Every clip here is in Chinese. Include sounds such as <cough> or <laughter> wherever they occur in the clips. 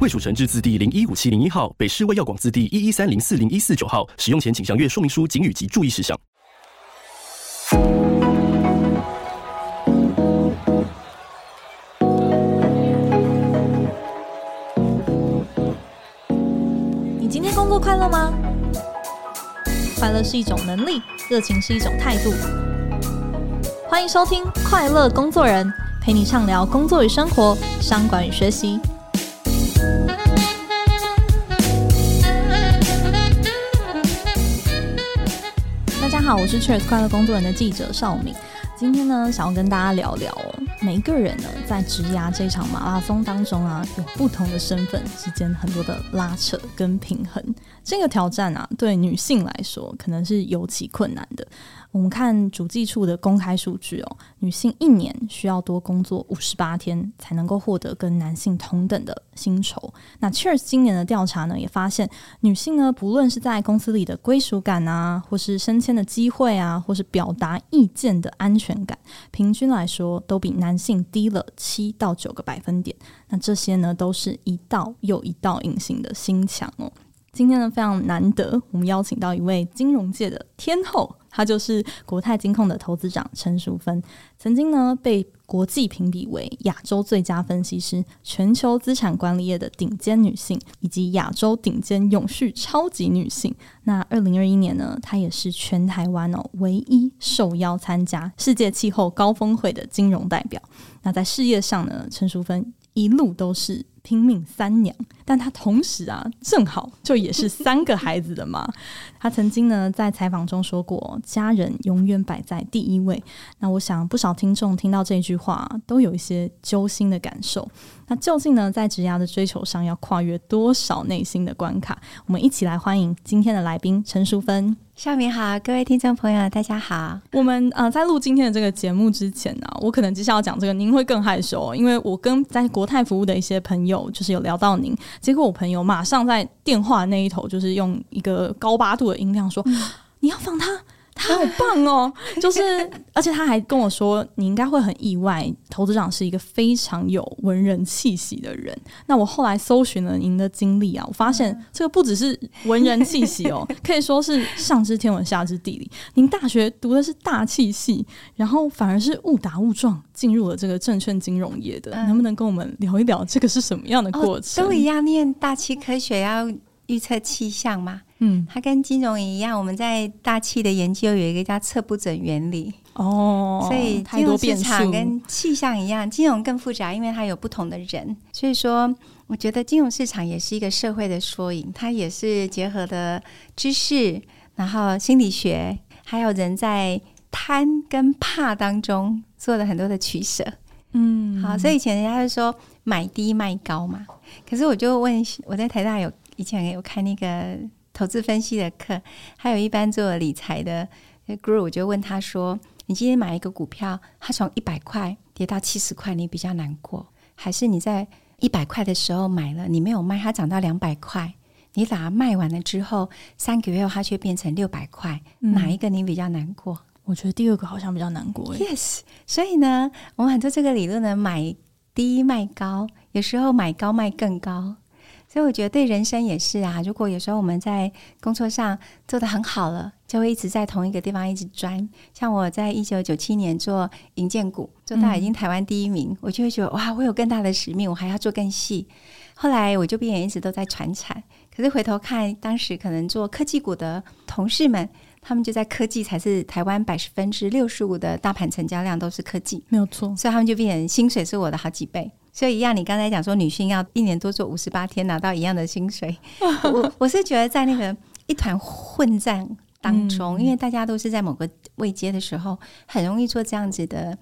卫署成制字第零一五七零一号，北市卫药广字第一一三零四零一四九号。使用前请详阅说明书、警语及注意事项。你今天工作快乐吗？快乐是一种能力，热情是一种态度。欢迎收听《快乐工作人》，陪你畅聊工作与生活、商管与学习。大家好，我是 Cheers 快乐工作人的记者邵敏。今天呢，想要跟大家聊聊，每一个人呢，在职涯这场马拉松当中啊，有不同的身份之间很多的拉扯跟平衡。这个挑战啊，对女性来说，可能是尤其困难的。我们看主计处的公开数据哦，女性一年需要多工作五十八天，才能够获得跟男性同等的薪酬。那 Cheers 今年的调查呢，也发现女性呢，不论是在公司里的归属感啊，或是升迁的机会啊，或是表达意见的安全感，平均来说都比男性低了七到九个百分点。那这些呢，都是一道又一道隐形的心墙哦。今天呢，非常难得，我们邀请到一位金融界的天后。她就是国泰金控的投资长陈淑芬，曾经呢被国际评比为亚洲最佳分析师、全球资产管理业的顶尖女性，以及亚洲顶尖永续超级女性。那二零二一年呢，她也是全台湾哦唯一受邀参加世界气候高峰会的金融代表。那在事业上呢，陈淑芬一路都是。拼命三娘，但她同时啊，正好就也是三个孩子的妈。他曾经呢在采访中说过：“家人永远摆在第一位。”那我想不少听众听到这句话，都有一些揪心的感受。那究竟呢，在职涯的追求上，要跨越多少内心的关卡？我们一起来欢迎今天的来宾陈淑芬。邵明好，各位听众朋友，大家好。我们呃，在录今天的这个节目之前呢、我可能接下来要讲这个，您会更害羞，因为我跟在国泰服务的一些朋友，就是有聊到您，结果我朋友马上在电话那一头，就是用一个高八度的音量说：“嗯、你要放他。”他好棒哦，<laughs> 就是，而且他还跟我说，你应该会很意外，投资长是一个非常有文人气息的人。那我后来搜寻了您的经历啊，我发现这个不只是文人气息哦，<laughs> 可以说是上知天文下知地理。您大学读的是大气系，然后反而是误打误撞进入了这个证券金融业的，能不能跟我们聊一聊这个是什么样的过程？哦，都一样，念大气科学要预测气象吗？嗯，它跟金融一样，我们在大气的研究有一个叫测不准原理哦，所以金融市场跟气象一样，金融更复杂，因为它有不同的人，所以说我觉得金融市场也是一个社会的缩影，它也是结合的知识，然后心理学，还有人在贪跟怕当中做了很多的取舍。嗯，好，所以以前人家就说买低卖高嘛，可是我就问，我在台大有以前有看那个。投资分析的课，还有一般做理财的 group，我就问他说：“你今天买一个股票，它从一百块跌到七十块，你比较难过，还是你在一百块的时候买了，你没有卖，它涨到两百块，你把它卖完了之后，三个月后它却变成六百块，嗯、哪一个你比较难过？”我觉得第二个好像比较难过。Yes，所以呢，我们很多这个理论呢，买低卖高，有时候买高卖更高。所以我觉得对人生也是啊。如果有时候我们在工作上做的很好了，就会一直在同一个地方一直钻。像我在一九九七年做银建股，做到已经台湾第一名，嗯、我就会觉得哇，我有更大的使命，我还要做更细。后来我就变成一直都在传产。可是回头看，当时可能做科技股的同事们，他们就在科技才是台湾百分之六十五的大盘成交量都是科技，没有错。所以他们就变成薪水是我的好几倍。所以一样，你刚才讲说女性要一年多做五十八天拿到一样的薪水，<laughs> 我我是觉得在那个一团混战当中，嗯、因为大家都是在某个位阶的时候，很容易做这样子的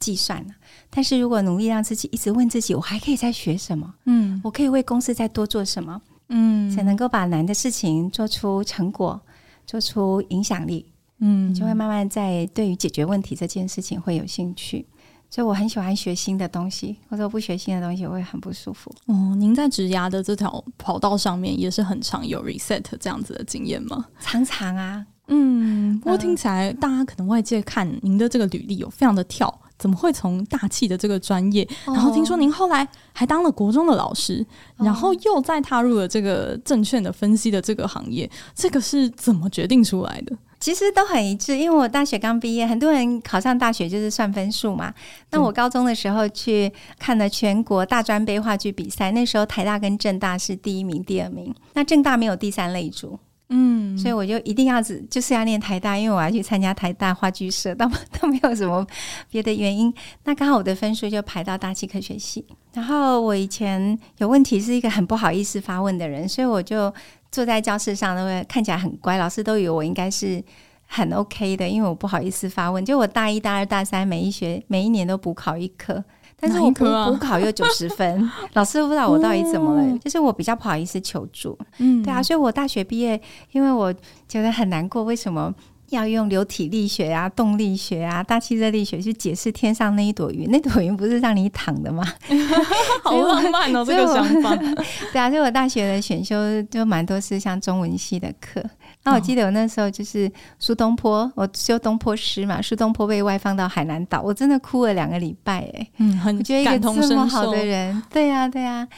计算。但是如果努力让自己一直问自己，我还可以再学什么？嗯，我可以为公司再多做什么？嗯，才能够把难的事情做出成果，做出影响力，嗯，你就会慢慢在对于解决问题这件事情会有兴趣。所以我很喜欢学新的东西，或者不学新的东西我会很不舒服。哦，您在职涯的这条跑道上面也是很常有 reset 这样子的经验吗？常常啊，嗯，不过听起来大家可能外界看您的这个履历有非常的跳，怎么会从大气的这个专业，然后听说您后来还当了国中的老师，哦、然后又再踏入了这个证券的分析的这个行业，这个是怎么决定出来的？其实都很一致，因为我大学刚毕业，很多人考上大学就是算分数嘛。那我高中的时候去看了全国大专杯话剧比赛，那时候台大跟正大是第一名、第二名，那正大没有第三类组，嗯，所以我就一定要只就是要念台大，因为我要去参加台大话剧社，都都没有什么别的原因。<laughs> 那刚好我的分数就排到大气科学系，然后我以前有问题，是一个很不好意思发问的人，所以我就。坐在教室上，都会看起来很乖，老师都以为我应该是很 OK 的，因为我不好意思发问。就我大一、大二、大三，每一学每一年都补考一科，但是我补补考又九十分，<laughs> 老师都不知道我到底怎么了。哦、就是我比较不好意思求助，嗯，对啊，所以我大学毕业，因为我觉得很难过，为什么？要用流体力学啊、动力学啊、大气热力学去解释天上那一朵云，那朵云不是让你躺的吗？<laughs> 好浪漫哦，这个想法。<laughs> 对啊，所以我大学的选修就蛮多是像中文系的课。那我记得我那时候就是苏东坡，我修东坡诗嘛，苏东坡被外放到海南岛，我真的哭了两个礼拜哎、欸。嗯，很觉得一个这么好的人，对呀、啊、对呀、啊。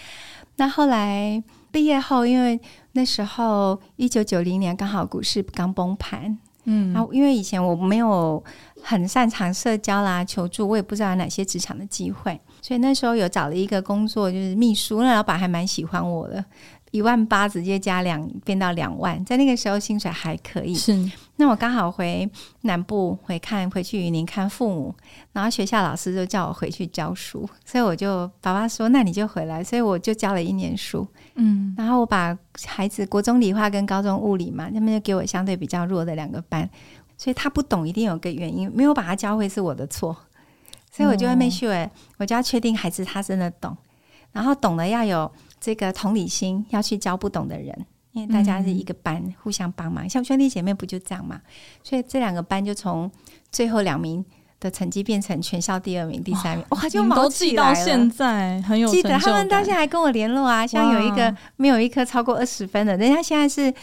那后来毕业后，因为那时候一九九零年刚好股市刚崩盘。嗯，然后因为以前我没有很擅长社交啦、求助，我也不知道有哪些职场的机会，所以那时候有找了一个工作，就是秘书，那老板还蛮喜欢我的，一万八直接加两变到两万，在那个时候薪水还可以。是，那我刚好回南部回看回去云林看父母，然后学校老师就叫我回去教书，所以我就爸爸说那你就回来，所以我就教了一年书。嗯，然后我把孩子国中理化跟高中物理嘛，他们就给我相对比较弱的两个班，所以他不懂一定有个原因，没有把他教会是我的错，所以我就会 make sure，我就要确定孩子他真的懂，然后懂了要有这个同理心，要去教不懂的人，因为大家是一个班，互相帮忙，像兄弟姐妹不就这样嘛，所以这两个班就从最后两名。的成绩变成全校第二名、第三名，哇，就毛起来了。到现在很有记得，他们到现在还跟我联络啊。像有一个没有一科超过二十分的，人家现在是。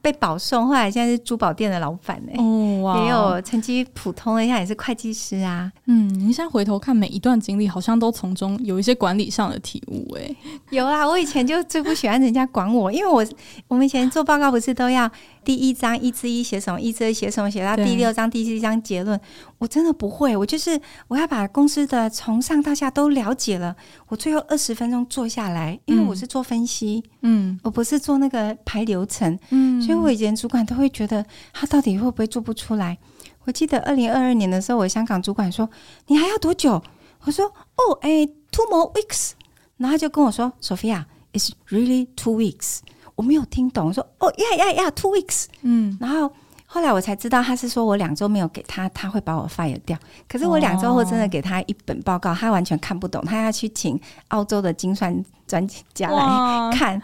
被保送，后来现在是珠宝店的老板呢、欸。哦，哇，也有成绩普通的，现在也是会计师啊。嗯，你现在回头看每一段经历，好像都从中有一些管理上的体悟、欸。哎，有啊，我以前就最不喜欢人家管我，因为我我们以前做报告不是都要第一章一之一写什么，一之一写什么，写到第六章第七章结论。我真的不会，我就是我要把公司的从上到下都了解了，我最后二十分钟做下来，因为我是做分析，嗯，我不是做那个排流程，嗯。所以，我以前主管都会觉得他到底会不会做不出来。我记得二零二二年的时候，我香港主管说：“你还要多久？”我说：“哦，哎，two more weeks。”然后他就跟我说：“Sophia，it's really two weeks。”我没有听懂，我说：“哦，yeah，yeah，yeah，two weeks。”嗯，然后后来我才知道他是说我两周没有给他，他会把我 fire 掉。可是我两周后真的给他一本报告，他完全看不懂，他要去请澳洲的精算专家来看。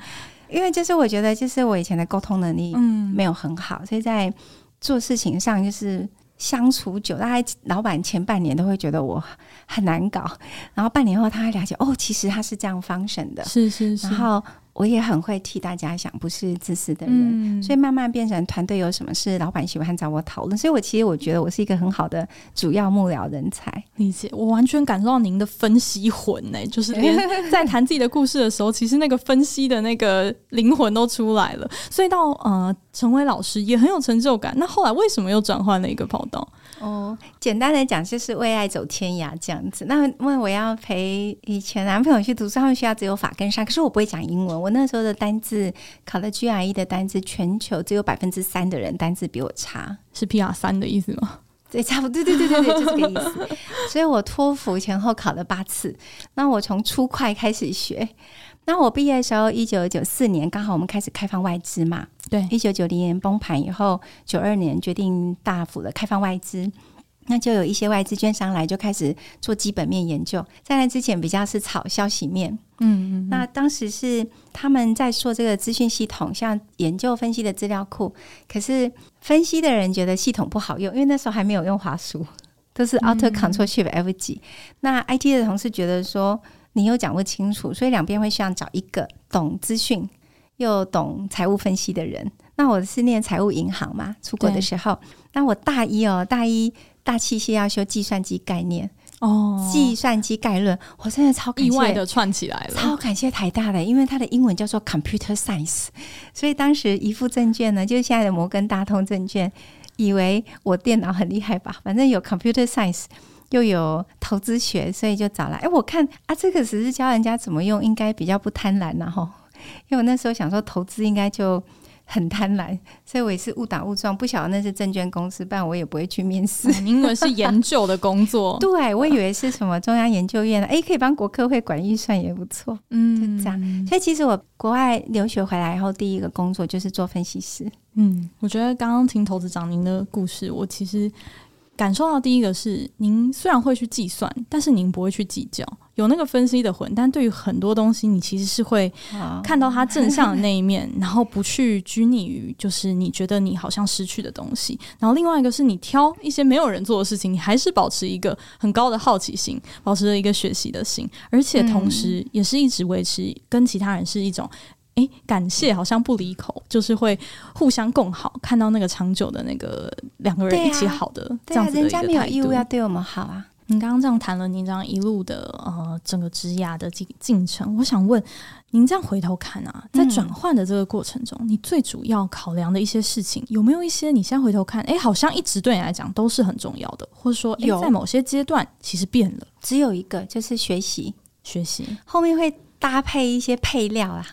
因为就是我觉得，就是我以前的沟通能力没有很好，嗯、所以在做事情上就是相处久，大概老板前半年都会觉得我很难搞，然后半年后他还了解哦，其实他是这样 function 的，是是是，然后。我也很会替大家想，不是自私的人，嗯、所以慢慢变成团队有什么事，老板喜欢找我讨论。所以我其实我觉得我是一个很好的主要幕僚人才。理解，我完全感受到您的分析魂呢、欸，<laughs> 就是连在谈自己的故事的时候，其实那个分析的那个灵魂都出来了。所以到呃成为老师也很有成就感。那后来为什么又转换了一个跑道？哦，简单的讲就是为爱走天涯这样子。那因为我要陪以前男朋友去读书，他们学校只有法跟商，可是我不会讲英文。我那时候的单字考了 GRE 的单字，全球只有百分之三的人单字比我差，是 PR 三的意思吗？对，差不多，对对对对对，就这个意思。所以我托福前后考了八次。那我从初快开始学。那我毕业的时候，一九九四年刚好我们开始开放外资嘛。对，一九九零年崩盘以后，九二年决定大幅的开放外资。那就有一些外资券商来，就开始做基本面研究。在那之前比较是炒消息面，嗯，嗯，那当时是他们在做这个资讯系统，像研究分析的资料库。可是分析的人觉得系统不好用，因为那时候还没有用华数，都是 Alt Control Shift F 几。那 IT 的同事觉得说你又讲不清楚，所以两边会需要找一个懂资讯又懂财务分析的人。那我是念财务银行嘛，出国的时候，那我大一哦，大一。大气系要修计算机概念哦，计算机概论，我真的超感谢，意外的串起来了，超感谢台大的，因为它的英文叫做 Computer Science，所以当时一副证券呢，就是现在的摩根大通证券，以为我电脑很厉害吧，反正有 Computer Science 又有投资学，所以就找来。哎，我看啊，这个只是教人家怎么用，应该比较不贪婪然后，<laughs> 因为我那时候想说投资应该就。很贪婪，所以我也是误打误撞，不晓得那是证券公司，不然我也不会去面试。嗯、因为是研究的工作，<laughs> 对，我以为是什么中央研究院的，哎，可以帮国科会管预算也不错，嗯，就这样。所以其实我国外留学回来以后，第一个工作就是做分析师。嗯，我觉得刚刚听投资长您的故事，我其实。感受到第一个是，您虽然会去计算，但是您不会去计较，有那个分析的魂。但对于很多东西，你其实是会看到它正向的那一面，然后不去拘泥于就是你觉得你好像失去的东西。然后另外一个是你挑一些没有人做的事情，你还是保持一个很高的好奇心，保持着一个学习的心，而且同时也是一直维持跟其他人是一种。哎，感谢好像不离口，就是会互相共好，看到那个长久的那个两个人一起好的这样子的一个态度。对啊，人家没有义务要对我们好啊。您刚刚这样谈了您这样一路的呃整个职涯的进进程，我想问您这样回头看啊，在转换的这个过程中，嗯，你最主要考量的一些事情，有没有一些你现在回头看，哎，好像一直对你来讲都是很重要的，或者说有在某些阶段其实变了？只有一个，就是学习，学习后面会搭配一些配料啊。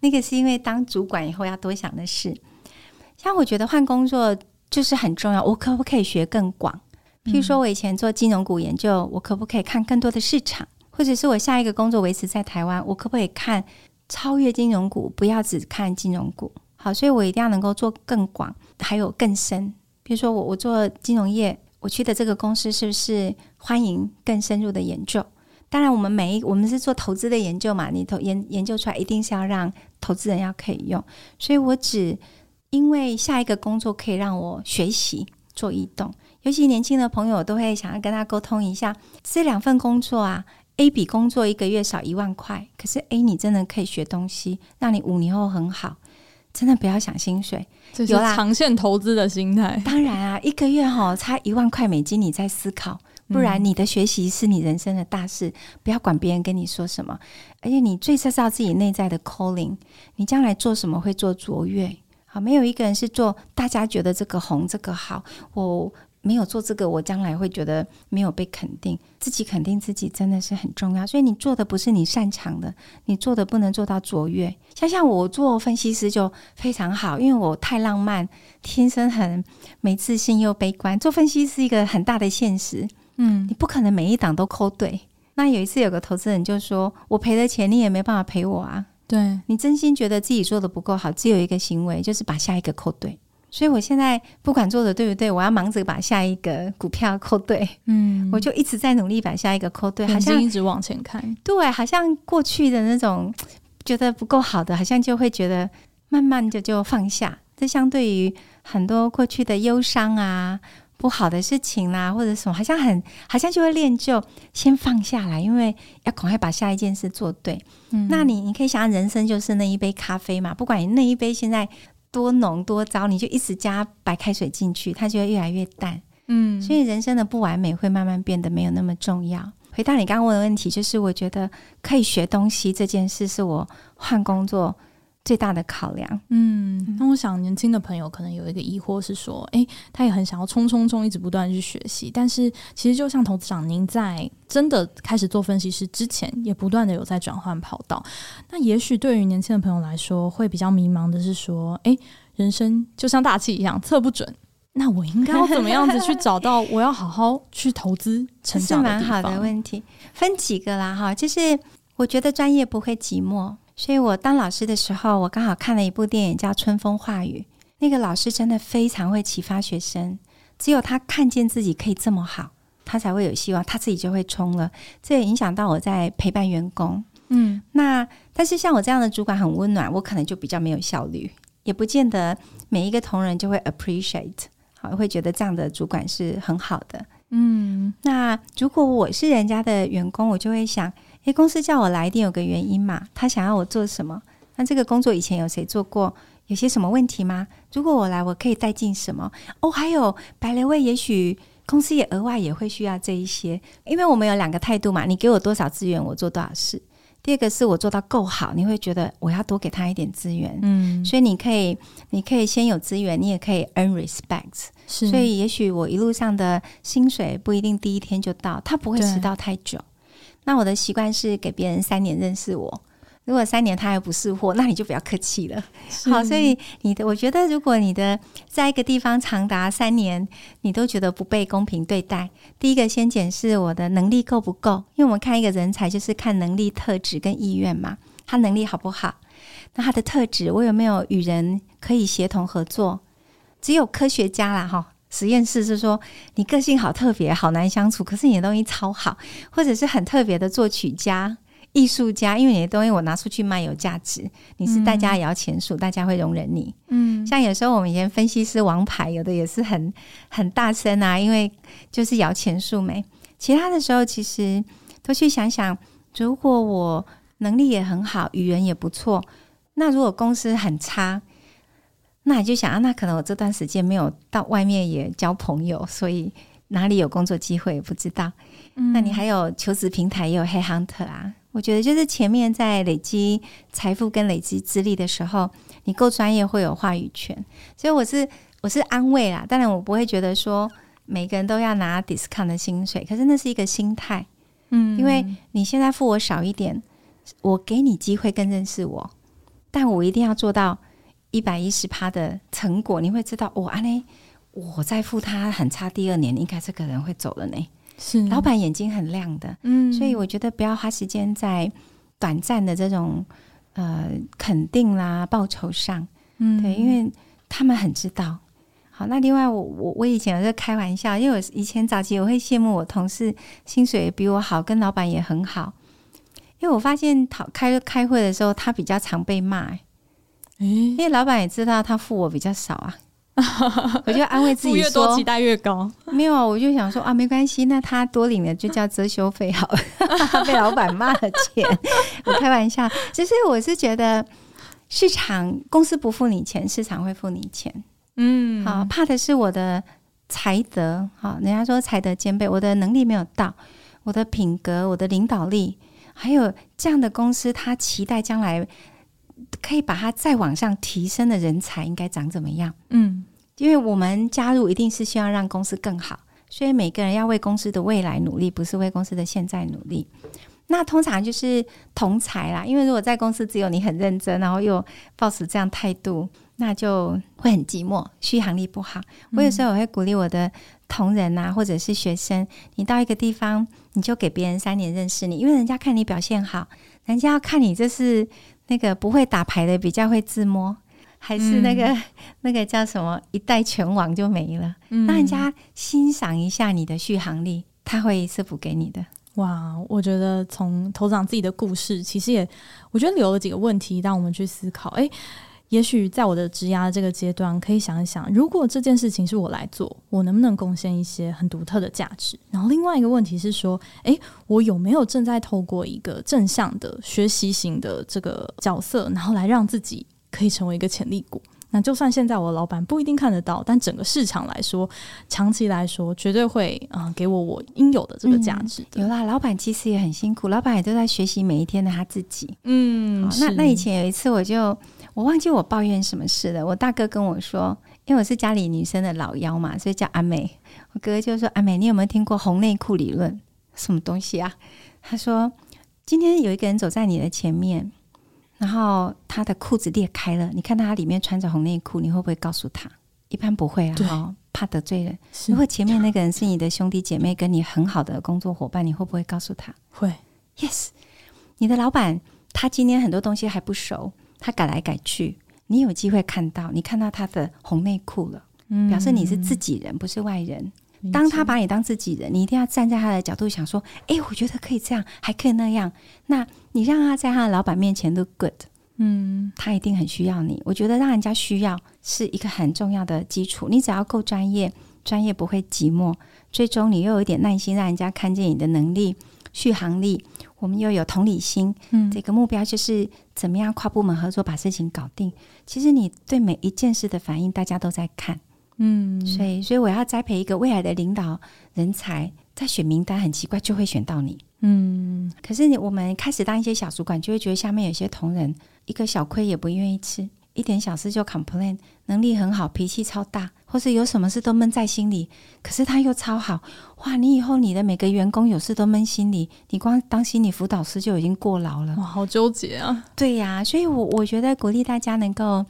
那个是因为当主管以后要多想的事，像我觉得换工作就是很重要。我可不可以学更广？譬如说，我以前做金融股研究，我可不可以看更多的市场？或者是我下一个工作维持在台湾，我可不可以看超越金融股？不要只看金融股。好，所以我一定要能够做更广，还有更深。比如说，我我做金融业，我去的这个公司是不是欢迎更深入的研究？当然，我们每一我们是做投资的研究嘛，你投研研究出来一定是要让投资人要可以用，所以我只因为下一个工作可以让我学习做移动，尤其年轻的朋友都会想要跟他沟通一下，这两份工作啊，A 比工作一个月少一万块，可是 A 你真的可以学东西，让你五年后很好，真的不要想薪水，有啦，长线投资的心态。当然啊，一个月哈差一万块美金，你在思考。不然，你的学习是你人生的大事，不要管别人跟你说什么。而且，你最知道自己内在的 calling，你将来做什么会做卓越。好，没有一个人是做大家觉得这个红这个好，我没有做这个，我将来会觉得没有被肯定。自己肯定自己真的是很重要。所以，你做的不是你擅长的，你做的不能做到卓越。像像我做分析师就非常好，因为我太浪漫，天生很没自信又悲观。做分析是一个很大的现实。嗯，你不可能每一档都抠对。那有一次有个投资人就说：“我赔了钱，你也没办法赔我啊。”对，你真心觉得自己做的不够好，只有一个行为，就是把下一个扣对。所以我现在不管做的对不对，我要忙着把下一个股票扣对。嗯，我就一直在努力把下一个扣对，好像一直往前看。对，好像过去的那种 <tsk> 觉得不够好的，好像就会觉得慢慢的就放下。这相对于很多过去的忧伤啊。不好的事情啦、啊，或者什么，好像很，好像就会练就先放下来，因为要赶快把下一件事做对。嗯，那你你可以想象，人生就是那一杯咖啡嘛，不管你那一杯现在多浓多糟，你就一直加白开水进去，它就会越来越淡。嗯，所以人生的不完美会慢慢变得没有那么重要。回答你刚刚问的问题，就是我觉得可以学东西这件事，是我换工作最大的考量，嗯，那我想年轻的朋友可能有一个疑惑是说，诶，他也很想要冲冲冲，一直不断去学习，但是其实就像投资长，您在真的开始做分析师之前，也不断的有在转换跑道。那也许对于年轻的朋友来说，会比较迷茫的是说，诶，人生就像大气一样，测不准。那我应该要怎么样子去找到我要好好去投资成长的？是蛮好的问题，分几个啦哈，就是我觉得专业不会寂寞。所以我当老师的时候，我刚好看了一部电影叫《春风化雨》。那个老师真的非常会启发学生，只有他看见自己可以这么好，他才会有希望，他自己就会冲了。这也影响到我在陪伴员工。嗯，那但是像我这样的主管很温暖，我可能就比较没有效率，也不见得每一个同仁就会 appreciate，好，会觉得这样的主管是很好的。嗯，那如果我是人家的员工，我就会想，诶，公司叫我来一定有个原因嘛，他想要我做什么？那这个工作以前有谁做过？有些什么问题吗？如果我来，我可以带进什么？哦，还有白雷位，也许公司也额外也会需要这一些，因为我们有两个态度嘛，你给我多少资源，我做多少事。第二个是我做到够好，你会觉得我要多给他一点资源，嗯，所以你可以，你可以先有资源，你也可以 earn respect，是，所以也许我一路上的薪水不一定第一天就到，他不会迟到太久。那我的习惯是给别人三年认识我。如果三年他还不是货，<laughs> 那你就不要客气了。好，所以你的，我觉得如果你的在一个地方长达三年，你都觉得不被公平对待，第一个先检视我的能力够不够，因为我们看一个人才就是看能力、特质跟意愿嘛。他能力好不好？那他的特质，我有没有与人可以协同合作？只有科学家啦，哈，实验室是说你个性好特别，好难相处，可是你的东西超好，或者是很特别的作曲家。艺术家，因为你的东西我拿出去卖有价值，你是大家也要钱数，大家会容忍你。嗯，像有时候我们以前分析师王牌，有的也是很很大声啊，因为就是摇钱树没。其他的时候，其实都去想想，如果我能力也很好，语言也不错，那如果公司很差，那你就想啊，那可能我这段时间没有到外面也交朋友，所以哪里有工作机会也不知道。嗯，那你还有求职平台也有 Headhunter 啊。我觉得就是前面在累积财富跟累积资历的时候，你够专业会有话语权，所以我是我是安慰啦。当然我不会觉得说每个人都要拿 discount 的薪水，可是那是一个心态，嗯，因为你现在付我少一点，我给你机会更认识我，但我一定要做到一百一十趴的成果，你会知道，哦，安内我在付他很差，第二年应该这个人会走了呢。是。老板眼睛很亮的，嗯，所以我觉得不要花时间在短暂的这种呃肯定啦、报酬上，嗯，对，因为他们很知道。好，那另外我我我以前有在开玩笑，因为我以前早期我会羡慕我同事薪水也比我好，跟老板也很好，因为我发现讨开开会的时候他比较常被骂，因为老板也知道他付我比较少啊。<laughs> 我就安慰自己说，越多期待越高。没有，我就想说啊，没关系，那他多领了就叫遮羞费好了。<laughs> 被老板骂了钱，我开玩笑。其实我是觉得，市场公司不付你钱，市场会付你钱。嗯，好，怕的是我的才德。好，人家说才德兼备，我的能力没有到，我的品格、我的领导力，还有这样的公司，他期待将来。可以把它再往上提升的人才应该长怎么样？嗯，因为我们加入一定是希望让公司更好，所以每个人要为公司的未来努力，不是为公司的现在努力。那通常就是同才啦，因为如果在公司只有你很认真，然后又抱持这样态度，那就会很寂寞，续航力不好。我有时候我会鼓励我的同仁啊，或者是学生，你到一个地方，你就给别人三年认识你，因为人家看你表现好，人家要看你这是。那个不会打牌的比较会自摸，还是那个、嗯、<laughs> 那个叫什么一代拳王就没了。让、嗯、人家欣赏一下你的续航力，他会是补给你的。哇，我觉得从头长自己的故事，其实也我觉得留了几个问题让我们去思考。哎。也许在我的职涯这个阶段，可以想一想，如果这件事情是我来做，我能不能贡献一些很独特的价值？然后另外一个问题是说，诶，我有没有正在透过一个正向的学习型的这个角色，然后来让自己可以成为一个潜力股？那就算现在我的老板不一定看得到，但整个市场来说，长期来说，绝对会啊、呃、给我我应有的这个价值、嗯。有啦，老板其实也很辛苦，老板也都在学习每一天的他自己。嗯，那那以前有一次我就。我忘记我抱怨什么事了。我大哥跟我说，因为我是家里女生的老幺嘛，所以叫阿美。我哥哥就说：“阿美，你有没有听过红内裤理论？什么东西啊？”他说：“今天有一个人走在你的前面，然后他的裤子裂开了，你看到他里面穿着红内裤，你会不会告诉他？一般不会啊，怕得罪人。如果前面那个人是你的兄弟姐妹，跟你很好的工作伙伴，你会不会告诉他？会。Yes，你的老板他今天很多东西还不熟。”他改来改去，你有机会看到，你看到他的红内裤了，嗯，表示你是自己人，不是外人。当他把你当自己人，你一定要站在他的角度想说：“哎，我觉得可以这样，还可以那样。”那你让他在他的老板面前 look good，嗯，他一定很需要你。我觉得让人家需要是一个很重要的基础。你只要够专业，专业不会寂寞。最终你又有一点耐心，让人家看见你的能力、续航力。我们又有同理心，嗯，这个目标就是怎么样跨部门合作把事情搞定。其实你对每一件事的反应，大家都在看。嗯，所以，所以我要栽培一个未来的领导人才，在选名单很奇怪，就会选到你。嗯，可是你我们开始当一些小主管，就会觉得下面有些同仁一个小亏也不愿意吃，一点小事就 complain，能力很好，脾气超大，或是有什么事都闷在心里。可是他又超好，哇！你以后你的每个员工有事都闷心里，你光当心理辅导师就已经过劳了。哇，好纠结啊！对呀、啊，所以我我觉得鼓励大家能够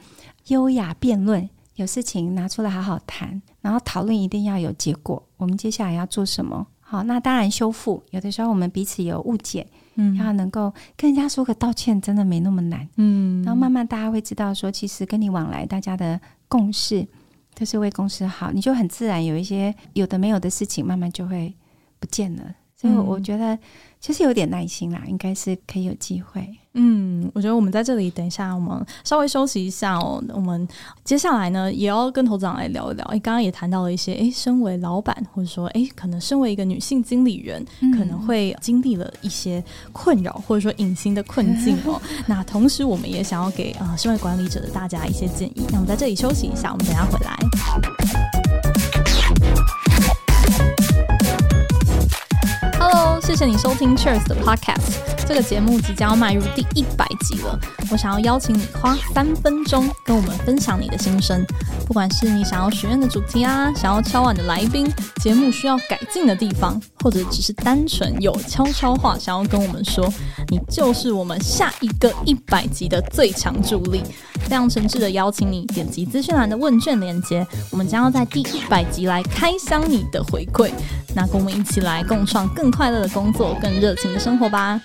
优雅辩论。有事情拿出来好好谈，然后讨论一定要有结果。我们接下来要做什么？好，那当然修复。有的时候我们彼此有误解，嗯，要能够跟人家说个道歉，真的没那么难，嗯。然后慢慢大家会知道说，其实跟你往来，大家的共识就是为公司好，你就很自然有一些有的没有的事情，慢慢就会不见了。所以我觉得其实有点耐心啦，应该是可以有机会。嗯，我觉得我们在这里等一下，我们稍微休息一下哦。我们接下来呢，也要跟头长来聊一聊。诶，刚刚也谈到了一些，诶，身为老板，或者说，诶，可能身为一个女性经理人，嗯、可能会经历了一些困扰，或者说隐形的困境哦。<laughs> 那同时，我们也想要给啊、呃，身为管理者的大家一些建议。那我们在这里休息一下，我们等一下回来。谢谢你收听 Cheers 的 Podcast，这个节目即将要迈入第一百集了。我想要邀请你花三分钟跟我们分享你的心声，不管是你想要许愿的主题啊，想要敲碗的来宾，节目需要改进的地方，或者只是单纯有悄悄话想要跟我们说，你就是我们下一个一百集的最强助力。非常诚挚的邀请你点击资讯栏的问卷链接，我们将要在第一百集来开箱你的回馈，那跟我们一起来共创更快乐的工工作，更热情的生活吧。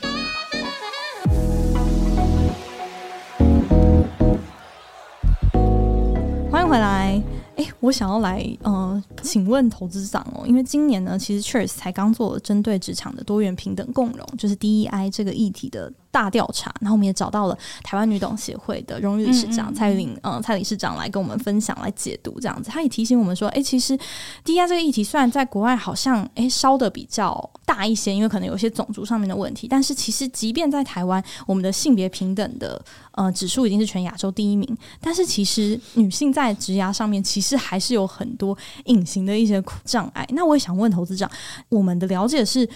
欢迎回来。哎，我想要来呃，请问投资长哦，因为今年呢，其实 c h e r s 才刚做针对职场的多元平等共融，就是 DEI 这个议题的大调查，然后我们也找到了台湾女董协会的荣誉理事长蔡玲，嗯、呃，蔡理事长来跟我们分享、来解读这样子。他也提醒我们说，哎，其实低压这个议题虽然在国外好像哎烧的比较大一些，因为可能有些种族上面的问题，但是其实即便在台湾，我们的性别平等的呃指数已经是全亚洲第一名，但是其实女性在职涯上面其实还是有很多隐形的一些障碍。那我也想问投资长，我们的了解是，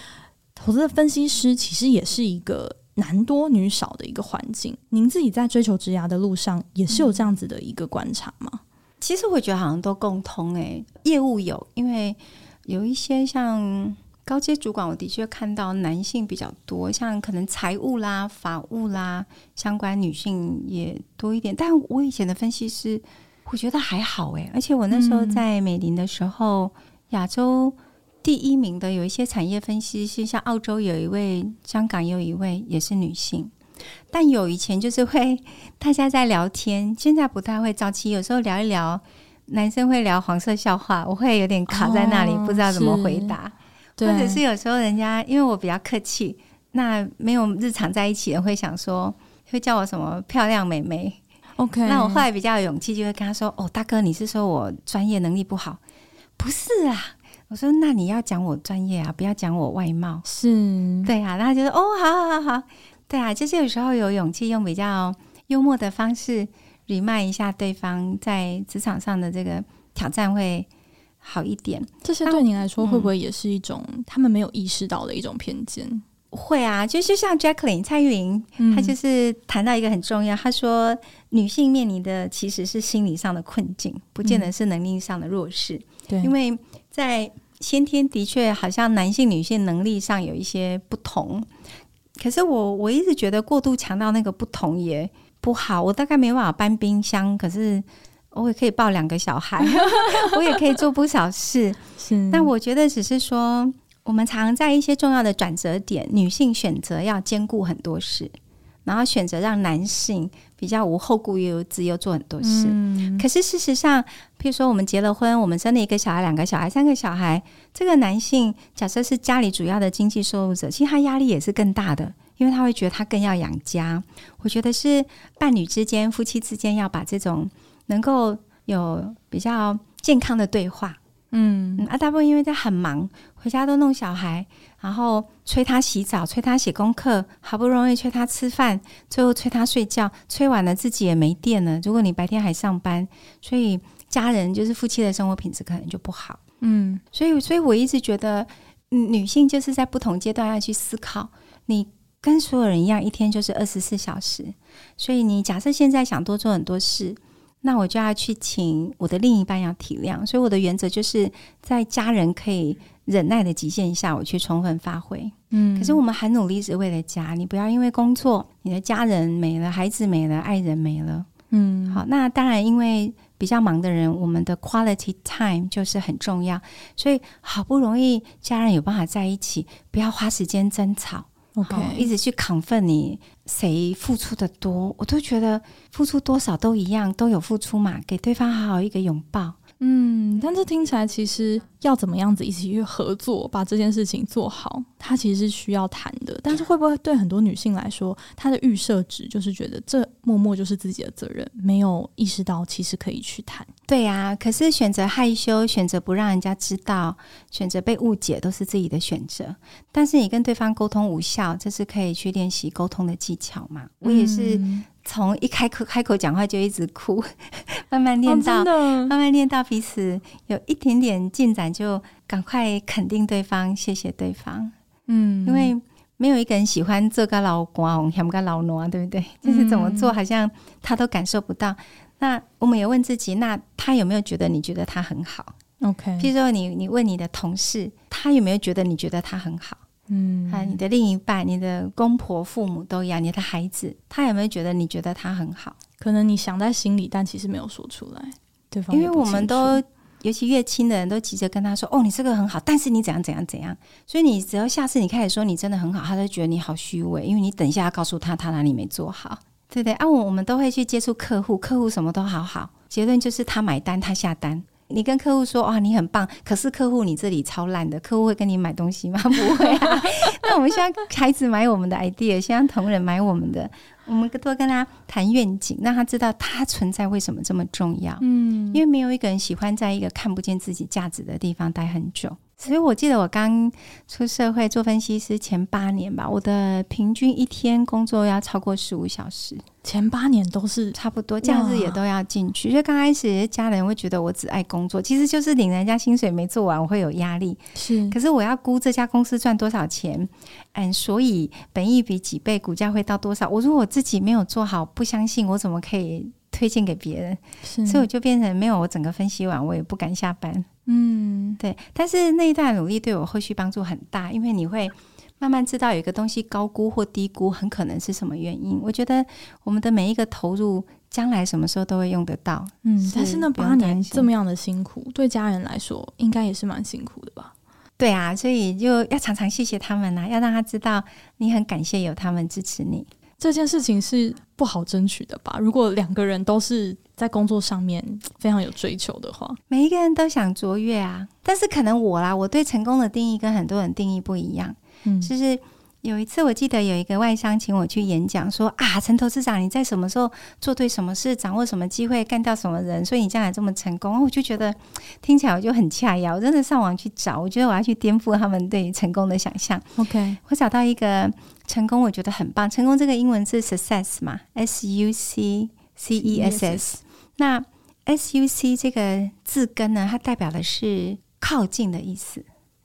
投资的分析师其实也是一个。男多女少的一个环境，您自己在追求职涯的路上也是有这样子的一个观察吗？其实我觉得好像都共通诶、欸，业务有，因为有一些像高阶主管，我的确看到男性比较多，像可能财务啦、法务啦相关女性也多一点。但我以前的分析师，我觉得还好诶、欸，而且我那时候在美林的时候，亚洲。第一名的有一些产业分析师，像澳洲有一位，香港有一位也是女性。但有以前就是会大家在聊天，现在不太会早期，有时候聊一聊，男生会聊黄色笑话，我会有点卡在那里，哦、不知道怎么回答。或者是有时候人家因为我比较客气，那没有日常在一起的会想说，会叫我什么漂亮美眉。OK，那我后来比较有勇气，就会跟他说：“哦，大哥，你是说我专业能力不好？不是啊。”我说：“那你要讲我专业啊，不要讲我外貌。”是，对啊。然后就说：“哦，好好好好，对啊。”就是有时候有勇气用比较幽默的方式 remind 一下对方在职场上的这个挑战会好一点。这些对您来说会不会也是一种他们没有意识到的一种偏见？嗯、会啊，就是像 Jacqueline 蔡玉玲，她就是谈到一个很重要，她说女性面临的其实是心理上的困境，不见得是能力上的弱势。对、嗯，因为在先天的确好像男性女性能力上有一些不同，可是我我一直觉得过度强调那个不同也不好。我大概没办法搬冰箱，可是我也可以抱两个小孩，<laughs> 我也可以做不少事。是，但我觉得只是说，我们常常在一些重要的转折点，女性选择要兼顾很多事，然后选择让男性比较无后顾之忧做很多事。嗯、可是事实上，譬如说我们结了婚，我们生了一个小孩、两个小孩、三个小孩，这个男性假设是家里主要的经济收入者，其实他压力也是更大的，因为他会觉得他更要养家。我觉得是伴侣之间、夫妻之间要把这种能够有比较健康的对话。嗯，啊，大部分因为他很忙，回家都弄小孩，然后催他洗澡，催他写功课，好不容易催他吃饭，最后催他睡觉，催晚了自己也没电了。如果你白天还上班，所以家人就是夫妻的生活品质可能就不好。嗯，所以，所以我一直觉得，女性就是在不同阶段要去思考，你跟所有人一样，一天就是二十四小时，所以你假设现在想多做很多事。那我就要去请我的另一半要体谅，所以我的原则就是在家人可以忍耐的极限下，我去充分发挥。嗯，可是我们很努力是为了家，你不要因为工作，你的家人没了，孩子没了，爱人没了。嗯，好，那当然因为比较忙的人，我们的 quality time 就是很重要，所以好不容易家人有办法在一起，不要花时间争吵。OK，一直去 confirm 你谁付出的多，我都觉得付出多少都一样，都有付出嘛，给对方好好一个拥抱。嗯，但这听起来其实要怎么样子一起去合作，把这件事情做好，它其实是需要谈的。但是会不会对很多女性来说，她的预设值就是觉得这默默就是自己的责任，没有意识到其实可以去谈。对呀、啊，可是选择害羞，选择不让人家知道，选择被误解，都是自己的选择。但是你跟对方沟通无效，这是可以去练习沟通的技巧嘛？我也是。从一开口开口讲话就一直哭，<laughs> 慢慢练到、哦、慢慢练到彼此有一点点进展，就赶快肯定对方，谢谢对方。嗯，因为没有一个人喜欢做个老公，想个老奴啊，对不对？就是怎么做，好像他都感受不到。嗯、那我们也问自己，那他有没有觉得你觉得他很好？OK，譬如说你你问你的同事，他有没有觉得你觉得他很好？嗯，还有，你的另一半、你的公婆、父母都一样，你的孩子，他有没有觉得你觉得他很好？可能你想在心里，但其实没有说出来。对方，因为我们都，尤其越亲的人都急着跟他说：“哦，你这个很好，但是你怎样怎样怎样。”所以你只要下次你开始说你真的很好，他就觉得你好虚伪，因为你等一下要告诉他他哪里没做好，对不对？啊，我我们都会去接触客户，客户什么都好好，结论就是他买单，他下单。你跟客户说哇，你很棒，可是客户你这里超烂的，客户会跟你买东西吗？<laughs> 不会啊。<laughs> 那我们希望孩子买我们的 idea，希望同仁买我们的，我们多跟他谈愿景，让他知道他存在为什么这么重要。嗯，因为没有一个人喜欢在一个看不见自己价值的地方待很久。所以我记得我刚出社会做分析师前八年吧，我的平均一天工作要超过十五小时。前八年都是差不多，假日也都要进去。所以刚开始家人会觉得我只爱工作，其实就是领人家薪水没做完，我会有压力。是，可是我要估这家公司赚多少钱，嗯，所以本益比几倍，股价会到多少？我如果我自己没有做好，不相信我怎么可以推荐给别人？是，所以我就变成没有我整个分析完，我也不敢下班。嗯，对。但是那一段努力对我后续帮助很大，因为你会。慢慢知道有一个东西高估或低估，很可能是什么原因。我觉得我们的每一个投入，将来什么时候都会用得到。嗯，是但是那八年这么样的辛苦，对家人来说应该也是蛮辛苦的吧？对啊，所以就要常常谢谢他们啊，要让他知道你很感谢有他们支持你。这件事情是不好争取的吧？如果两个人都是在工作上面非常有追求的话，每一个人都想卓越啊。但是可能我啦，我对成功的定义跟很多人定义不一样。嗯，就是有一次，我记得有一个外商请我去演讲，说啊，陈投资长，你在什么时候做对什么事，掌握什么机会，干掉什么人，所以你将来这么成功。我就觉得听起来我就很恰呀，我真的上网去找，我觉得我要去颠覆他们对成功的想象。OK，我找到一个成功，我觉得很棒。成功这个英文是 success 嘛，S U C C E S S。那 S U C 这个字根呢，它代表的是靠近的意思。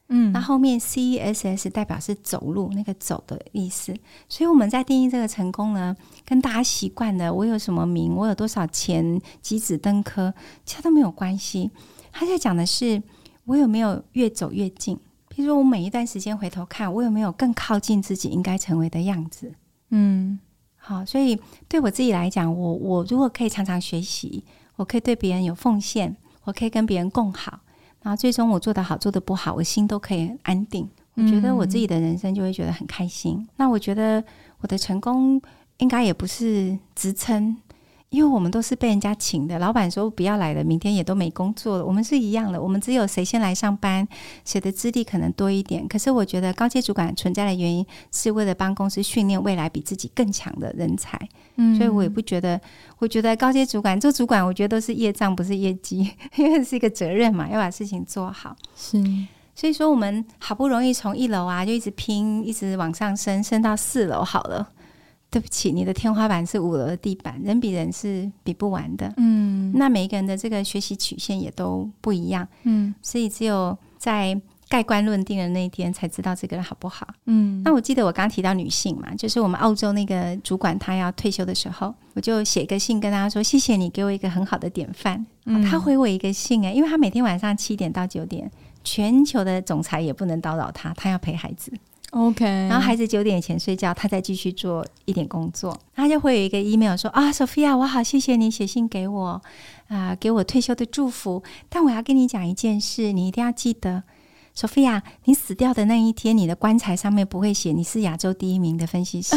嗯，那后面 C E S S 代表是走路，那个走的意思。所以我们在定义这个成功呢，跟大家习惯的我有什么名，我有多少钱，几子登科，其他都没有关系。他在讲的是我有没有越走越近。譬如说我每一段时间回头看，我有没有更靠近自己应该成为的样子。嗯，好，所以对我自己来讲，我我如果可以常常学习，我可以对别人有奉献，我可以跟别人共好。然后最终我做得好，做得不好，我心都可以很安定。我觉得我自己的人生就会觉得很开心。嗯、那我觉得我的成功应该也不是职称。因为我们都是被人家请的，老板说不要来了，明天也都没工作了。我们是一样的，我们只有谁先来上班，谁的资历可能多一点。可是我觉得高阶主管存在的原因，是为了帮公司训练未来比自己更强的人才。嗯，所以我也不觉得，我觉得高阶主管 <laughs> 做主管，我觉得都是业障，不是业绩，因为是一个责任嘛，要把事情做好。是，所以说我们好不容易从一楼啊，就一直拼，一直往上升，升到四楼好了。对不起，你的天花板是五楼的地板，人比人是比不完的。嗯，那每一个人的这个学习曲线也都不一样。嗯，所以只有在盖棺论定的那一天才知道这个人好不好。嗯，那我记得我刚提到女性嘛，就是我们澳洲那个主管他要退休的时候，我就写一个信跟他说：“谢谢你给我一个很好的典范。”嗯，他回我一个信哎，因为他每天晚上七点到九点，全球的总裁也不能叨扰他，他要陪孩子。OK，然后孩子九点前睡觉，他再继续做一点工作，他就会有一个 email 说啊，Sophia，我好谢谢你写信给我啊、呃，给我退休的祝福。但我要跟你讲一件事，你一定要记得，Sophia，你死掉的那一天，你的棺材上面不会写你是亚洲第一名的分析师。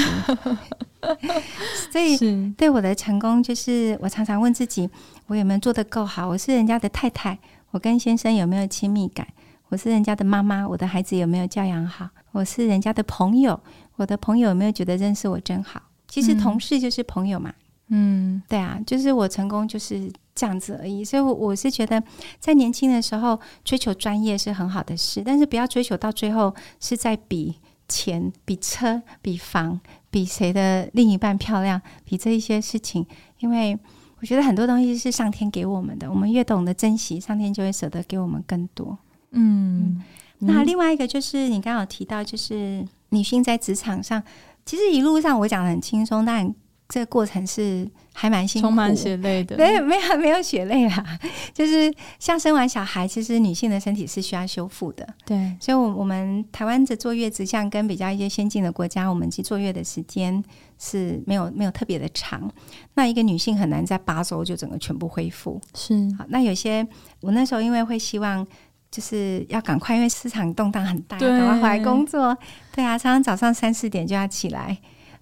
所以对我的成功，就是我常常问自己，我有没有做得够好？我是人家的太太，我跟先生有没有亲密感？我是人家的妈妈，我的孩子有没有教养好？我是人家的朋友，我的朋友有没有觉得认识我真好？其实同事就是朋友嘛。嗯，对啊，就是我成功就是这样子而已。所以，我我是觉得在年轻的时候追求专业是很好的事，但是不要追求到最后是在比钱、比车、比房、比谁的另一半漂亮、比这一些事情。因为我觉得很多东西是上天给我们的，我们越懂得珍惜，上天就会舍得给我们更多。嗯，那另外一个就是你刚刚有提到，就是女性在职场上，其实一路上我讲的很轻松，但这个过程是还蛮辛苦，充满血泪的。没有没有没有血泪啦，就是像生完小孩，其实女性的身体是需要修复的。对，所以，我我们台湾的坐月子，像跟比较一些先进的国家，我们其实坐月的时间是没有没有特别的长。那一个女性很难在八周就整个全部恢复。是好，那有些我那时候因为会希望。就是要赶快，因为市场动荡很大，赶快回来工作。对啊，常常早上三四点就要起来，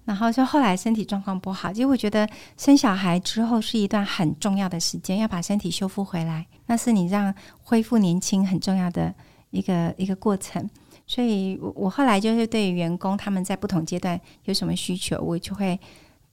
然后就后来身体状况不好，其实我觉得生小孩之后是一段很重要的时间，要把身体修复回来，那是你让恢复年轻很重要的一个一个过程。所以我我后来就是对于员工他们在不同阶段有什么需求，我就会。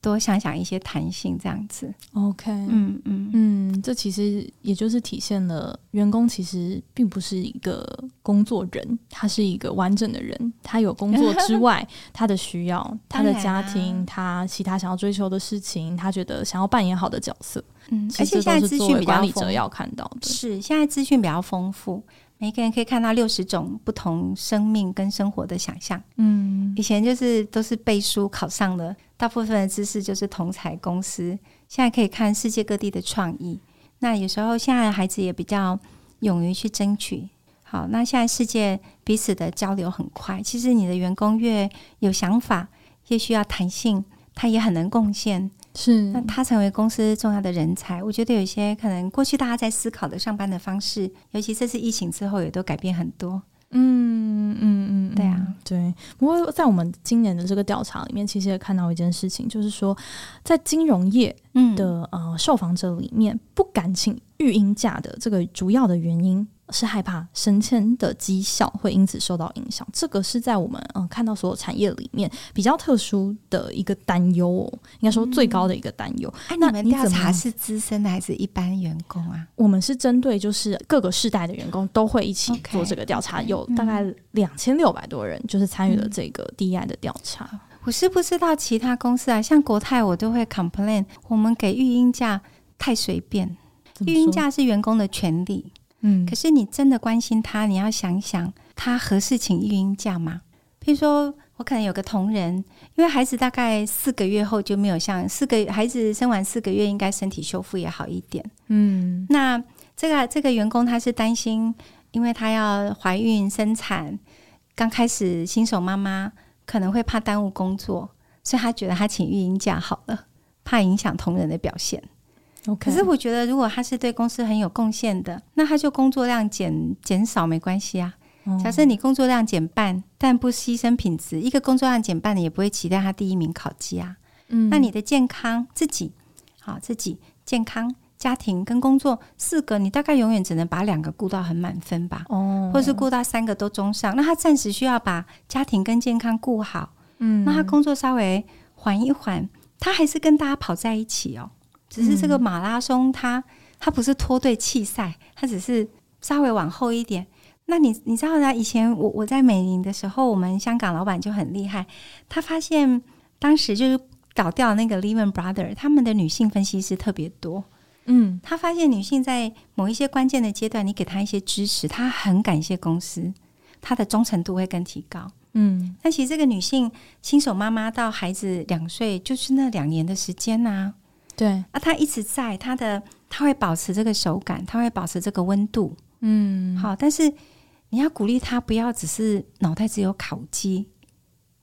多想想一些弹性，这样子。OK，嗯嗯嗯，这其实也就是体现了员工其实并不是一个工作人，他是一个完整的人。他有工作之外，<laughs> 他的需要，他的家庭，他其他想要追求的事情，他觉得想要扮演好的角色。嗯，而且现在资讯比较管理者要看到的是，现在资讯比较丰富。每个人可以看到六十种不同生命跟生活的想象。嗯，以前就是都是背书考上的，大部分的知识就是同侪公司。现在可以看世界各地的创意。那有时候现在的孩子也比较勇于去争取。好，那现在世界彼此的交流很快。其实你的员工越有想法，越需要弹性，他也很能贡献。是，那他成为公司重要的人才。我觉得有些可能过去大家在思考的上班的方式，尤其这次疫情之后，也都改变很多。嗯嗯嗯，对啊，对。不过在我们今年的这个调查里面，其实也看到一件事情，就是说在金融业的、嗯、呃受访者里面，不敢请育婴假的这个主要的原因。是害怕升迁的绩效会因此受到影响，这个是在我们嗯看到所有产业里面比较特殊的一个担忧哦，应该说最高的一个担忧。嗯、那你们调查是资深的还是一般员工啊？我们是针对就是各个世代的员工都会一起做这个调查，okay, okay, 有大概两千六百多人就是参与了这个 DEI 的调查。嗯、我是不知道其他公司啊，像国泰我都会 complain，我们给育婴假太随便，育婴假是员工的权利。嗯，可是你真的关心他，你要想想他合适请育婴假吗？譬如说，我可能有个同仁，因为孩子大概四个月后就没有像四个孩子生完四个月，应该身体修复也好一点。嗯，那这个这个员工他是担心，因为他要怀孕生产，刚开始新手妈妈可能会怕耽误工作，所以他觉得他请育婴假好了，怕影响同仁的表现。可是我觉得，如果他是对公司很有贡献的，那他就工作量减减少没关系啊。嗯、假设你工作量减半，但不牺牲品质，一个工作量减半的也不会期待他第一名考绩啊。嗯，那你的健康自己，好自己健康、家庭跟工作四个，你大概永远只能把两个顾到很满分吧？哦，或是顾到三个都中上。那他暂时需要把家庭跟健康顾好，嗯，那他工作稍微缓一缓，他还是跟大家跑在一起哦。只是这个马拉松他，他他不是脱队弃赛，它只是稍微往后一点。那你你知道呢？以前我我在美林的时候，我们香港老板就很厉害，他发现当时就是搞掉那个 Lehman Brothers，他们的女性分析师特别多。嗯，他发现女性在某一些关键的阶段，你给她一些支持，她很感谢公司，她的忠诚度会更提高。嗯，但其实这个女性新手妈妈到孩子两岁，就是那两年的时间呐、啊。对，啊，他一直在，他的他会保持这个手感，他会保持这个温度。嗯，好，但是。你要鼓励他，不要只是脑袋只有烤鸡。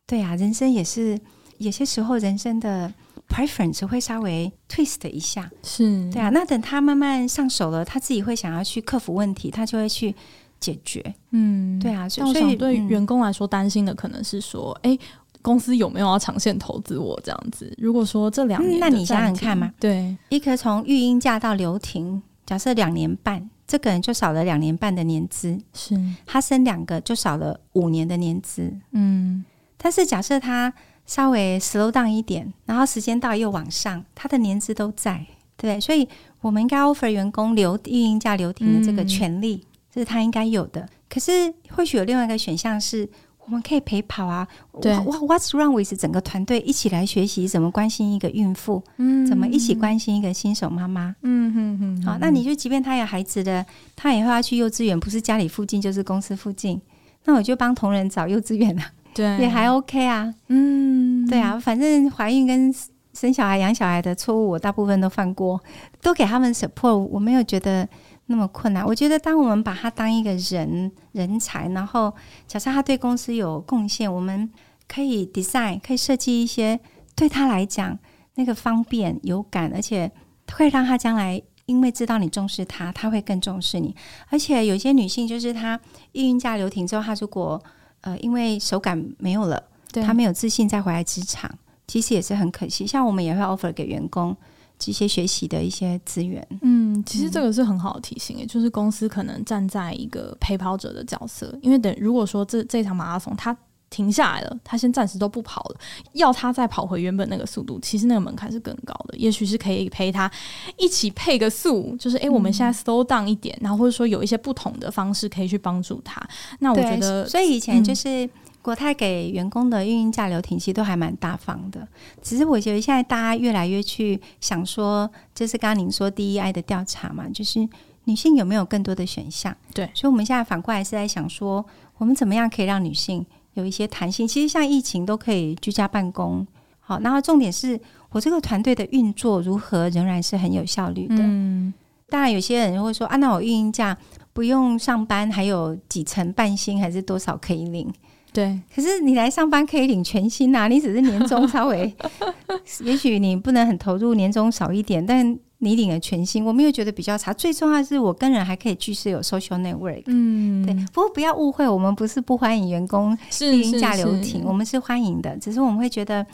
对啊，人生也是有些时候人生的 preference 会稍微 twist 一下，是对啊。那等他慢慢上手了，他自己会想要去克服问题，他就会去解决。嗯，对啊。所以对员工来说，担心的可能是说，哎、嗯欸，公司有没有要长线投资我这样子？如果说这两年、嗯，那你想想看嘛，对，一个从育婴假到留停，假设两年半。这个人就少了两年半的年资，是他生两个就少了五年的年资。嗯，但是假设他稍微 slow down 一点，然后时间到又往上，他的年资都在，对，所以我们应该 offer 员工留育婴假留停的这个权利，这是他应该有的。可是或许有另外一个选项是。我们可以陪跑啊！对哇，What's wrong with 整个团队一起来学习怎么关心一个孕妇？嗯，怎么一起关心一个新手妈妈？嗯哼哼。好，那你就即便他有孩子的，他以后要去幼稚园，不是家里附近就是公司附近。那我就帮同仁找幼稚园啊，对，也还 OK 啊。嗯，对啊，反正怀孕跟生小孩、养小孩的错误，我大部分都犯过，都给他们 support，我没有觉得。那么困难，我觉得当我们把他当一个人人才，然后假设他对公司有贡献，我们可以 design，可以设计一些对他来讲那个方便有感，而且会让他将来因为知道你重视他，他会更重视你。而且有些女性就是她育婴假留停之后，她如果呃因为手感没有了，她没有自信再回来职场，其实也是很可惜。像我们也会 offer 给员工。一些学习的一些资源，嗯，其实这个是很好的提醒，也、嗯、就是公司可能站在一个陪跑者的角色，因为等如果说这这场马拉松他停下来了，他先暂时都不跑了，要他再跑回原本那个速度，其实那个门槛是更高的，也许是可以陪他一起配个速，就是哎、欸，我们现在 slow down 一点，然后或者说有一些不同的方式可以去帮助他。那我觉得，所以以前就是。嗯国泰给员工的育婴假留停，其实都还蛮大方的。只是我觉得现在大家越来越去想说，就是刚刚您说 DEI 的调查嘛，就是女性有没有更多的选项？对，所以我们现在反过来是在想说，我们怎么样可以让女性有一些弹性？其实像疫情都可以居家办公，好，然后重点是我这个团队的运作如何仍然是很有效率的。嗯，当然有些人会说啊，那我育婴假不用上班，还有几成半薪还是多少可以领？对，可是你来上班可以领全薪啊！你只是年终稍微，<laughs> 也许你不能很投入，年终少一点，但你领了全薪，我没有觉得比较差。最重要的是，我跟人还可以继续有 social network。嗯，对。不过不要误会，我们不是不欢迎员工育婴假留停，我们是欢迎的，只是我们会觉得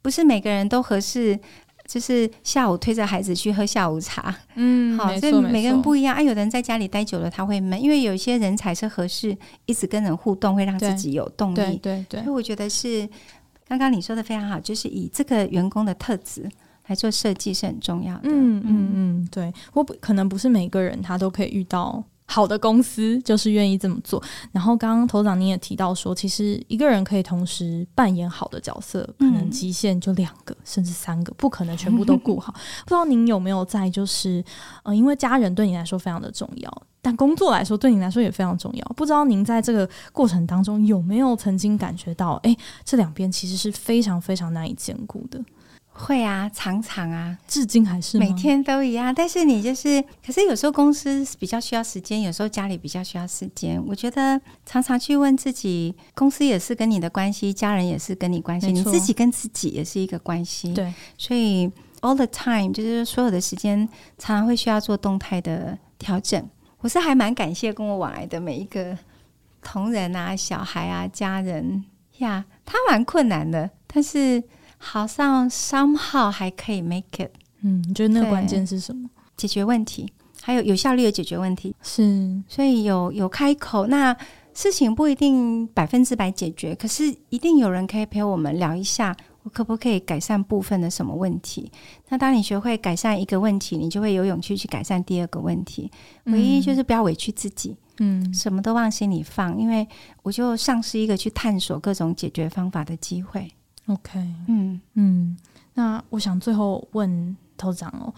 不是每个人都合适。就是下午推着孩子去喝下午茶，嗯，好，所以每个人不一样。啊，有的人在家里待久了他会闷，因为有些人才是合适，一直跟人互动会让自己有动力。对对，对对，所以我觉得是刚刚你说的非常好，就是以这个员工的特质来做设计是很重要的。嗯嗯嗯，对，我不可能不是每个人他都可以遇到。好的公司就是愿意这么做。然后刚刚头长您也提到说，其实一个人可以同时扮演好的角色，可能极限就两个、嗯、甚至三个，不可能全部都顾好。<laughs> 不知道您有没有在，就是呃，因为家人对你来说非常的重要，但工作来说对你来说也非常重要。不知道您在这个过程当中有没有曾经感觉到，哎，这两边其实是非常非常难以兼顾的。会啊，常常啊，至今还是每天都一样。但是你就是，可是有时候公司比较需要时间，有时候家里比较需要时间。我觉得常常去问自己，公司也是跟你的关系，家人也是跟你关系，你自己跟自己也是一个关系。对，所以 all the time 就是所有的时间，常常会需要做动态的调整。我是还蛮感谢跟我往来的每一个同仁啊、小孩啊、家人呀，他蛮困难的，但是。好像 somehow 还可以 make it。嗯，你觉得那个关键是什么？解决问题，还有有效率的解决问题。是，所以有有开口，那事情不一定百分之百解决，可是一定有人可以陪我们聊一下，我可不可以改善部分的什么问题？那当你学会改善一个问题，你就会有勇气去改善第二个问题。唯一就是不要委屈自己，嗯，什么都往心里放，因为我就丧失一个去探索各种解决方法的机会。OK，嗯嗯，那我想最后问头长哦。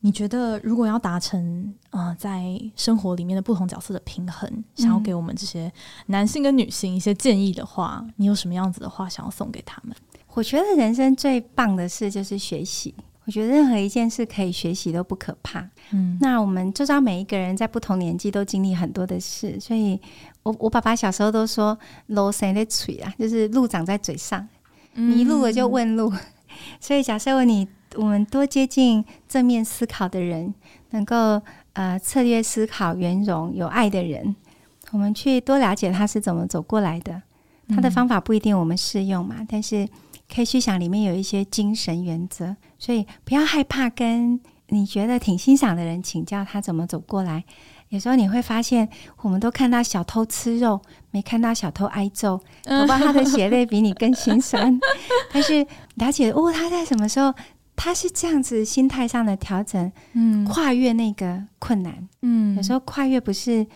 你觉得，如果要达成呃，在生活里面的不同角色的平衡，想要给我们这些男性跟女性一些建议的话，你有什么样子的话想要送给他们？我觉得人生最棒的事就是学习。我觉得任何一件事可以学习都不可怕。嗯，那我们周遭每一个人在不同年纪都经历很多的事，所以我我爸爸小时候都说“路生在嘴啊”，就是路长在嘴上，迷路了就问路。嗯、<laughs> 所以假设问你。我们多接近正面思考的人，能够呃策略思考、圆融、有爱的人，我们去多了解他是怎么走过来的。他的方法不一定我们适用嘛，但是可以去想里面有一些精神原则。所以不要害怕跟你觉得挺欣赏的人请教他怎么走过来。有时候你会发现，我们都看到小偷吃肉，没看到小偷挨揍，恐怕他的血泪比你更心酸。<laughs> 但是了解哦，他在什么时候？他是这样子心态上的调整，嗯，跨越那个困难，嗯，有时候跨越不是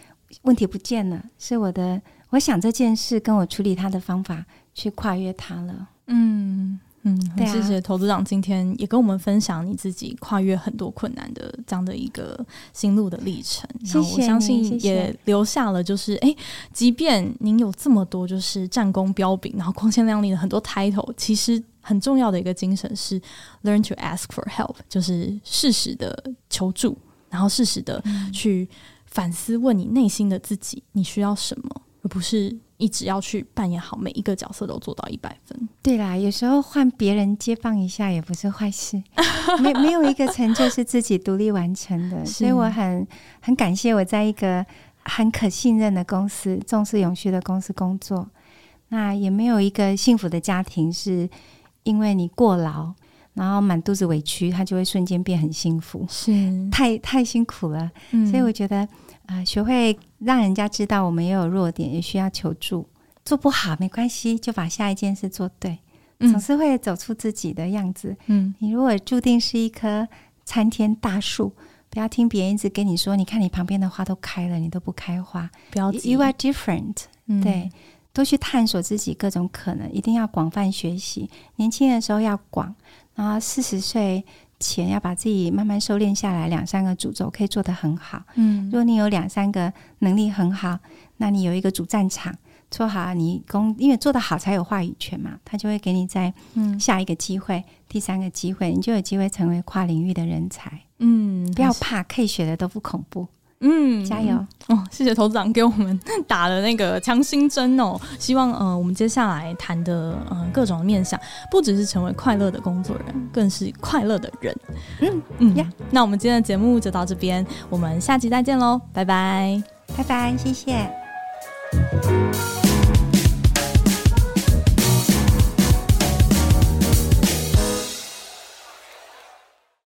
问题不见了，是我的我想这件事跟我处理他的方法去跨越它了，嗯嗯，很谢谢投资长今天也跟我们分享你自己跨越很多困难的这样的一个心路的历程，然后我相信也留下了就是哎，即便您有这么多就是战功彪炳，然后光鲜亮丽的很多 title，其实。很重要的一个精神是 learn to ask for help，就是适时的求助，然后适时的去反思，问你内心的自己，你需要什么，而不是一直要去扮演好每一个角色都做到一百分。对啦，有时候换别人接棒一下也不是坏事，没没有一个成就是自己独立完成的，<laughs> 所以我很很感谢我在一个很可信任的公司、重视永续的公司工作，那也没有一个幸福的家庭是。因为你过劳，然后满肚子委屈，他就会瞬间变很幸福，是太太辛苦了。嗯、所以我觉得，呃，学会让人家知道我们也有弱点，也需要求助。做不好没关系，就把下一件事做对，嗯、总是会走出自己的样子。嗯，你如果注定是一棵参天大树，不要听别人一直跟你说，你看你旁边的花都开了，你都不开花。不要急，You are different、嗯。对。多去探索自己各种可能，一定要广泛学习。年轻的时候要广，然后四十岁前要把自己慢慢收敛下来，两三个主轴可以做得很好。嗯，如果你有两三个能力很好，那你有一个主战场做好，你攻，因为做得好才有话语权嘛，他就会给你在下一个机会、嗯、第三个机会，你就有机会成为跨领域的人才。嗯，不要怕，可以学的都不恐怖。嗯，加油哦！谢谢投资长给我们 <laughs> 打了那个强心针哦。希望呃，我们接下来谈的呃各种面向，不只是成为快乐的工作人，更是快乐的人。嗯嗯呀，那我们今天的节目就到这边，我们下期再见喽，拜拜，拜拜，谢谢。